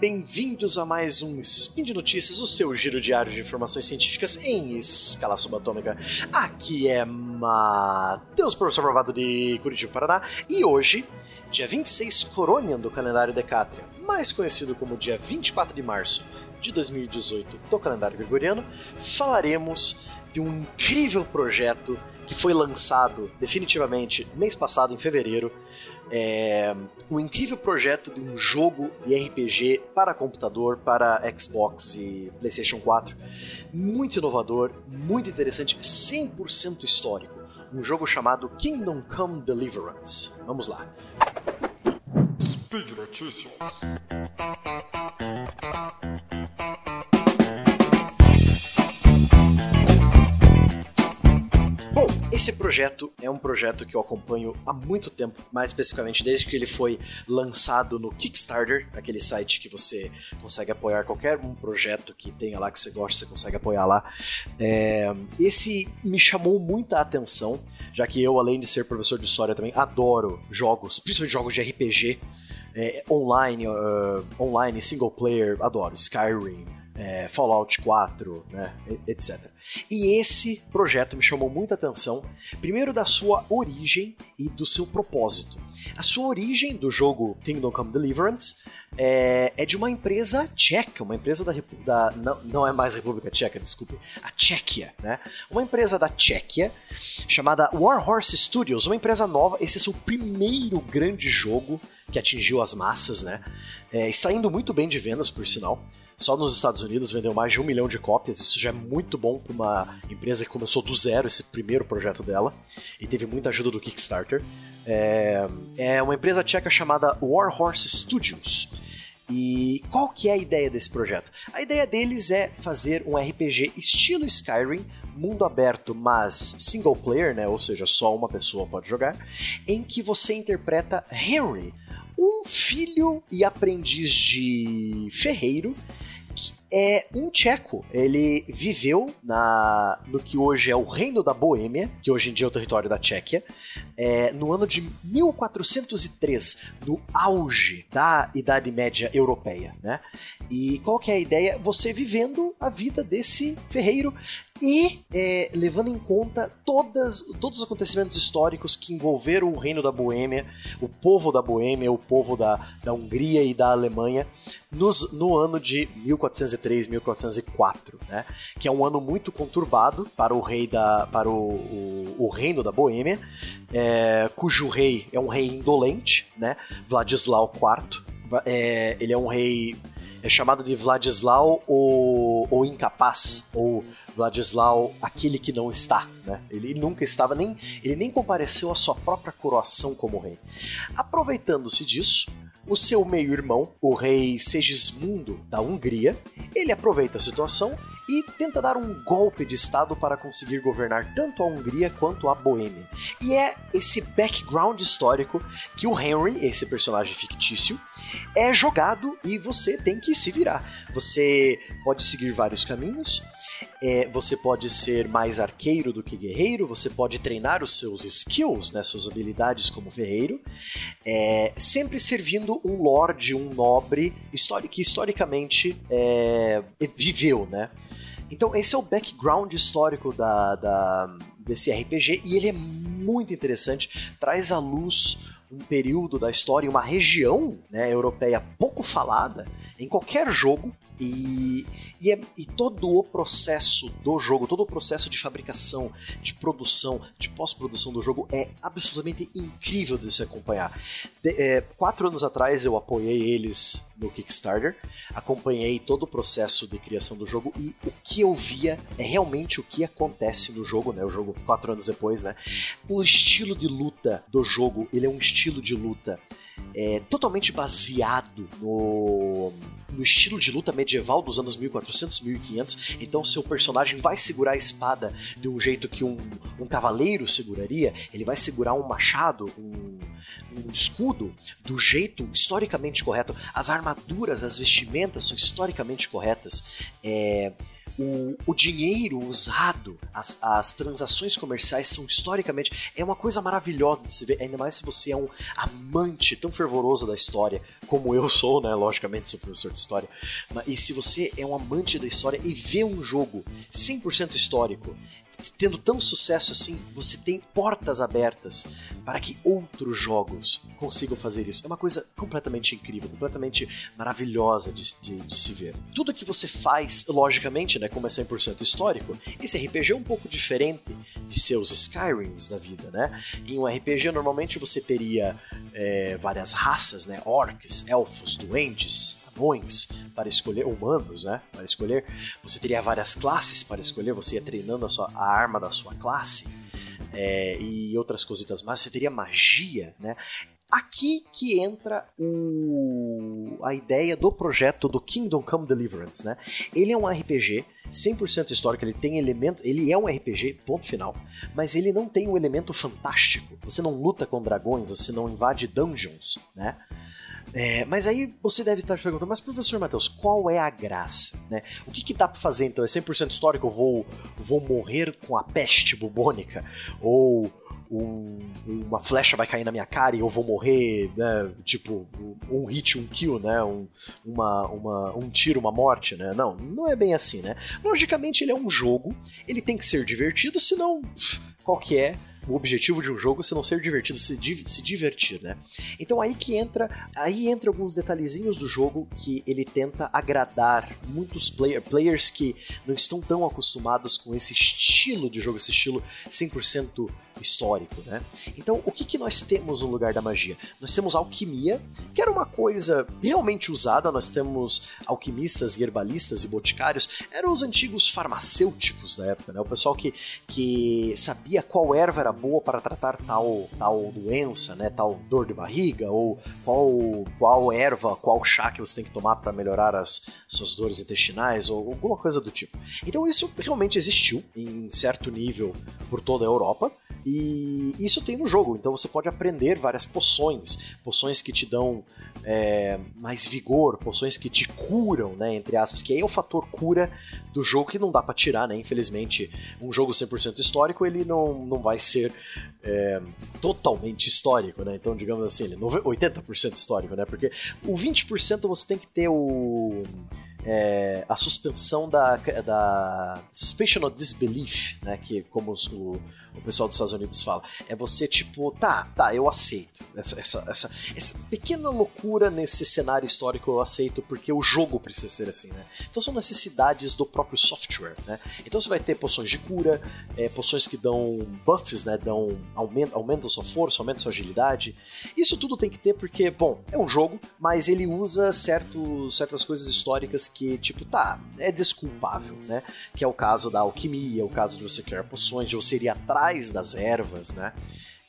bem-vindos a mais um Spin de Notícias, o seu giro diário de informações científicas em escala subatômica. Aqui é Matheus, professor provado de Curitiba, Paraná, e hoje, dia 26 Coronian do calendário Decátria, mais conhecido como dia 24 de março de 2018 do calendário gregoriano, falaremos de um incrível projeto que foi lançado definitivamente mês passado, em fevereiro, é, um incrível projeto de um jogo de RPG para computador, para Xbox e PlayStation 4. Muito inovador, muito interessante, 100% histórico. Um jogo chamado Kingdom Come Deliverance. Vamos lá. Speed Notícias. Projeto é um projeto que eu acompanho há muito tempo, mais especificamente desde que ele foi lançado no Kickstarter, aquele site que você consegue apoiar qualquer um projeto que tenha lá que você gosta, você consegue apoiar lá. É, esse me chamou muita atenção, já que eu, além de ser professor de história, também adoro jogos, principalmente jogos de RPG. É, online, uh, online, single player, adoro. Skyrim, é, Fallout 4, né, etc. E esse projeto me chamou muita atenção, primeiro da sua origem e do seu propósito. A sua origem do jogo Kingdom Come Deliverance é, é de uma empresa tcheca, uma empresa da, da não, não é mais República Tcheca, desculpe, a Tchequia, né? Uma empresa da Tchequia chamada Warhorse Studios, uma empresa nova. Esse é seu primeiro grande jogo que atingiu as massas, né? É, está indo muito bem de vendas, por sinal. Só nos Estados Unidos vendeu mais de um milhão de cópias. Isso já é muito bom para uma empresa que começou do zero esse primeiro projeto dela e teve muita ajuda do Kickstarter. É, é uma empresa tcheca chamada Warhorse Studios. E qual que é a ideia desse projeto? A ideia deles é fazer um RPG estilo Skyrim, mundo aberto, mas single player, né? Ou seja, só uma pessoa pode jogar, em que você interpreta Henry, um filho e aprendiz de ferreiro é um tcheco. Ele viveu na, no que hoje é o Reino da Boêmia, que hoje em dia é o território da Tchequia, é, no ano de 1403, no auge da Idade Média Europeia. Né? E qual que é a ideia? Você vivendo a vida desse ferreiro e é, levando em conta todas, todos os acontecimentos históricos que envolveram o reino da Boêmia, o povo da Boêmia, o povo da, da Hungria e da Alemanha nos, no ano de 1403, 1404, né? que é um ano muito conturbado para o rei da, para o, o, o reino da Boêmia, é, cujo rei é um rei indolente, né? Vladislau IV. É, ele é um rei é chamado de Vladislau o, o incapaz, ou Vladislau aquele que não está, né? Ele nunca estava, nem ele nem compareceu à sua própria coroação como rei. Aproveitando-se disso, o seu meio-irmão, o rei Segismundo da Hungria, ele aproveita a situação e tenta dar um golpe de estado para conseguir governar tanto a Hungria quanto a Boêmia. E é esse background histórico que o Henry, esse personagem fictício, é jogado e você tem que se virar. Você pode seguir vários caminhos. É, você pode ser mais arqueiro do que guerreiro, você pode treinar os seus skills, né, suas habilidades como ferreiro, é, sempre servindo um lord, um nobre que historicamente é, viveu, né? Então esse é o background histórico da, da, desse RPG e ele é muito interessante, traz à luz um período da história, uma região né, europeia pouco falada em qualquer jogo e, e, é, e, todo o processo do jogo, todo o processo de fabricação, de produção, de pós-produção do jogo é absolutamente incrível de se acompanhar. De, é, quatro anos atrás eu apoiei eles no Kickstarter, acompanhei todo o processo de criação do jogo e o que eu via é realmente o que acontece no jogo, né? O jogo quatro anos depois, né? O estilo de luta do jogo, ele é um estilo de luta é, totalmente baseado no, no estilo de luta medieval dos anos 1400, 1500. Então, seu personagem vai segurar a espada de um jeito que um, um cavaleiro seguraria, ele vai segurar um machado, um, um escudo, do jeito historicamente correto. As armaduras, as vestimentas são historicamente corretas. É, o, o dinheiro usado, as, as transações comerciais são historicamente. É uma coisa maravilhosa de se ver, ainda mais se você é um amante tão fervoroso da história, como eu sou, né? Logicamente, sou professor de história. E se você é um amante da história e vê um jogo 100% histórico tendo tão sucesso assim, você tem portas abertas para que outros jogos consigam fazer isso. É uma coisa completamente incrível, completamente maravilhosa de, de, de se ver. Tudo que você faz, logicamente, né, como é 100% histórico, esse RPG é um pouco diferente de seus Skyrims da vida, né? Em um RPG, normalmente você teria é, várias raças, né? Orcs, elfos, duendes, para escolher, humanos, né? Para escolher. Você teria várias classes para escolher, você ia treinando a, sua, a arma da sua classe. É, e outras cositas mais, você teria magia, né? Aqui que entra o... a ideia do projeto do Kingdom Come Deliverance, né? Ele é um RPG 100% histórico, ele tem elemento, ele é um RPG, ponto final, mas ele não tem um elemento fantástico. Você não luta com dragões, você não invade dungeons, né? É, mas aí você deve estar perguntando, mas professor Matheus, qual é a graça? Né? O que, que dá para fazer então? É 100% histórico? Eu vou, vou morrer com a peste bubônica? Ou um, uma flecha vai cair na minha cara e eu vou morrer, né? Tipo, um hit, um kill, né? Um, uma, uma, um tiro, uma morte, né? Não, não é bem assim, né? Logicamente ele é um jogo, ele tem que ser divertido, senão qual que é o objetivo de um jogo se não ser divertido, se, se divertir, né? Então aí que entra, aí entra alguns detalhezinhos do jogo que ele tenta agradar muitos player, players que não estão tão acostumados com esse estilo de jogo, esse estilo 100% histórico, né? Então, o que, que nós temos no lugar da magia? Nós temos alquimia, que era uma coisa realmente usada, nós temos alquimistas, herbalistas e boticários, eram os antigos farmacêuticos da época, né? O pessoal que, que sabia qual erva era boa para tratar tal, tal doença, né? Tal dor de barriga, ou qual, qual erva, qual chá que você tem que tomar para melhorar as suas dores intestinais, ou alguma coisa do tipo. Então, isso realmente existiu em certo nível por toda a Europa. E isso tem no jogo, então você pode aprender várias poções, poções que te dão é, mais vigor, poções que te curam, né, entre aspas, que aí é o fator cura do jogo que não dá para tirar, né, infelizmente, um jogo 100% histórico, ele não, não vai ser é, totalmente histórico, né, então digamos assim, ele é 80% histórico, né, porque o 20% você tem que ter o é, a suspensão da, da suspicion of disbelief, né, que como os, o, o pessoal dos Estados Unidos fala, é você tipo, tá, tá, eu aceito essa, essa, essa, essa pequena loucura nesse cenário histórico eu aceito porque o jogo precisa ser assim, né? Então são necessidades do próprio software, né? Então você vai ter poções de cura, é, poções que dão buffs, né, dão aumentam, aumentam sua força, aumentam sua agilidade. Isso tudo tem que ter porque, bom, é um jogo, mas ele usa certo, certas coisas históricas que, tipo, tá, é desculpável, né? Que é o caso da alquimia, o caso de você criar poções, de você ir atrás das ervas, né?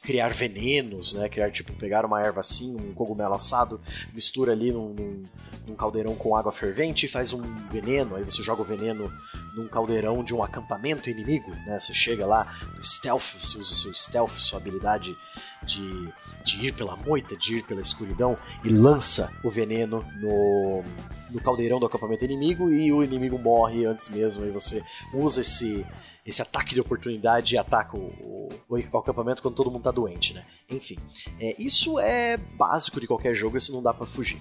criar venenos, né? Criar, tipo, pegar uma erva assim, um cogumelo assado, mistura ali num, num, num, caldeirão com água fervente e faz um veneno. Aí você joga o veneno num caldeirão de um acampamento inimigo, né? Você chega lá no stealth, você usa seu stealth, sua habilidade de, de ir pela moita, de ir pela escuridão e lança o veneno no, no caldeirão do acampamento inimigo e o inimigo morre antes mesmo. E você usa esse esse ataque de oportunidade e ataca o, o, o, acampamento quando todo mundo tá doente, né? Enfim, é, isso é básico de qualquer jogo, isso não dá para fugir.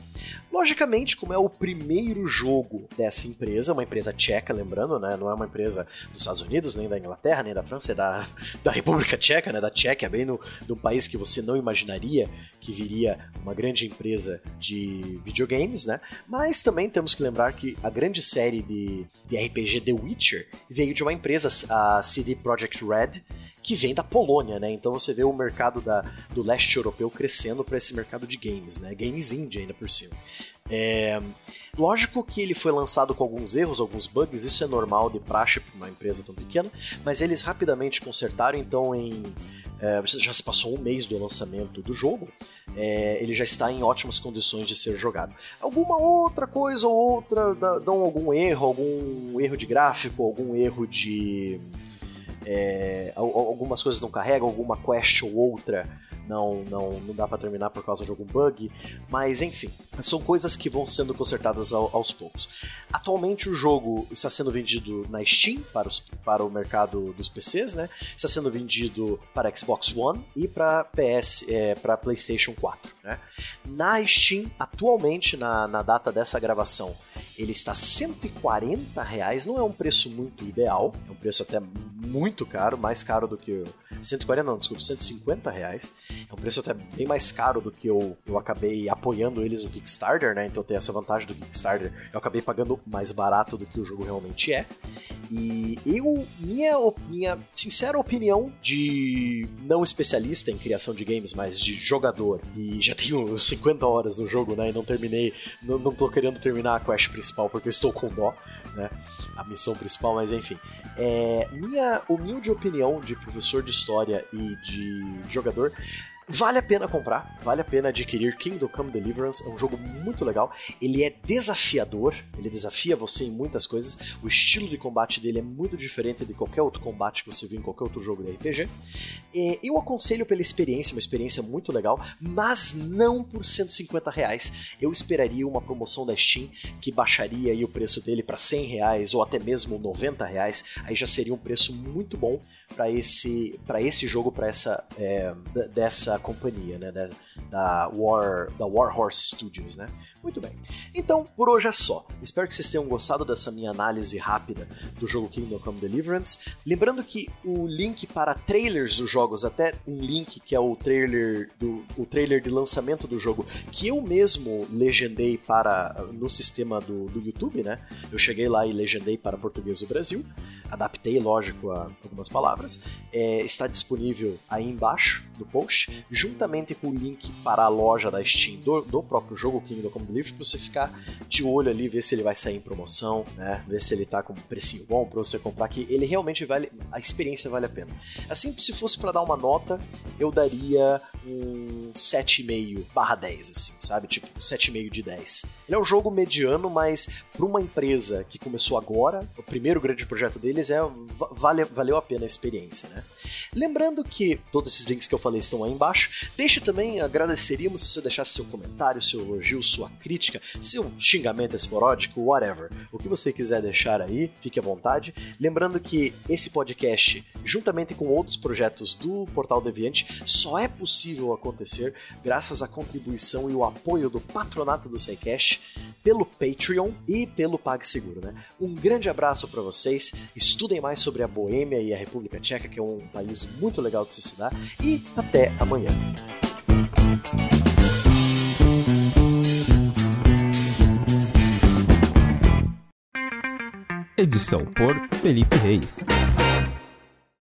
Logicamente, como é o primeiro jogo dessa empresa, uma empresa tcheca, lembrando, né? Não é uma empresa dos Estados Unidos, nem da Inglaterra, nem da França, é da, da República Tcheca, né? Da Tchequia, bem no, de um país que você não imaginaria que viria uma grande empresa de videogames, né? Mas também temos que lembrar que a grande série de, de RPG The Witcher veio de uma empresa, a CD Projekt Red, que vem da Polônia, né? Então você vê o mercado da, do leste europeu crescendo para esse mercado de games, né? Games indie ainda por cima. É... Lógico que ele foi lançado com alguns erros, alguns bugs, isso é normal de praxe para uma empresa tão pequena, mas eles rapidamente consertaram, então em é, já se passou um mês do lançamento do jogo, é, ele já está em ótimas condições de ser jogado. Alguma outra coisa ou outra dão algum erro, algum erro de gráfico, algum erro de. É, algumas coisas não carregam, alguma quest ou outra não, não, não dá para terminar por causa de algum bug, mas enfim, são coisas que vão sendo consertadas ao, aos poucos. Atualmente o jogo está sendo vendido na Steam para, os, para o mercado dos PCs, né? Está sendo vendido para Xbox One e para PS, é, para PlayStation 4, né? Na Steam, atualmente na, na data dessa gravação, ele está 140 reais, não é um preço muito ideal, é um preço até muito caro, mais caro do que 140 não, desculpa, 150 reais. É um preço até bem mais caro do que eu, eu acabei apoiando eles no Kickstarter, né? Então tem essa vantagem do Kickstarter. Eu acabei pagando mais barato do que o jogo realmente é. E eu, minha, minha sincera opinião de não especialista em criação de games, mas de jogador, e já tenho 50 horas no jogo, né? E não terminei, não, não tô querendo terminar a quest principal porque eu estou com dó, né? A missão principal, mas enfim. É, minha humilde opinião de professor de história e de jogador Vale a pena comprar, vale a pena adquirir Kingdom Come Deliverance, é um jogo muito legal. Ele é desafiador, ele desafia você em muitas coisas. O estilo de combate dele é muito diferente de qualquer outro combate que você viu em qualquer outro jogo de RPG. E eu aconselho pela experiência, uma experiência muito legal, mas não por 150 reais. Eu esperaria uma promoção da Steam que baixaria o preço dele para 100 reais ou até mesmo 90 reais. Aí já seria um preço muito bom para esse, esse jogo, para essa é, dessa companhia, né, da, da War da Warhorse Studios, né? Muito bem. Então, por hoje é só. Espero que vocês tenham gostado dessa minha análise rápida do jogo Kingdom Come Deliverance. Lembrando que o link para trailers dos jogos, até um link que é o trailer do o trailer de lançamento do jogo, que eu mesmo legendei para no sistema do, do YouTube, né? Eu cheguei lá e legendei para português do Brasil, adaptei, lógico, a algumas palavras. É, está disponível aí embaixo do post, juntamente com o link para a loja da Steam do, do próprio jogo Kingdom Come livro pra você ficar de olho ali, ver se ele vai sair em promoção, né? Ver se ele tá com um precinho bom pra você comprar, que ele realmente vale, a experiência vale a pena. Assim, se fosse para dar uma nota, eu daria um 7,5 barra 10, assim, sabe? Tipo, 7,5 de 10. Ele é um jogo mediano, mas para uma empresa que começou agora, o primeiro grande projeto deles é vale, valeu a pena a experiência, né? Lembrando que todos esses links que eu falei estão aí embaixo. Deixe também, agradeceríamos se você deixasse seu comentário, seu elogio, sua crítica, seu xingamento esporádico, whatever. O que você quiser deixar aí, fique à vontade. Lembrando que esse podcast, juntamente com outros projetos do Portal Deviante, só é possível acontecer graças à contribuição e o apoio do patronato do SciCash pelo Patreon e pelo PagSeguro, né? Um grande abraço para vocês. Estudem mais sobre a Boêmia e a República Tcheca, que é um país muito legal de se estudar. E até amanhã. Edição por Felipe Reis.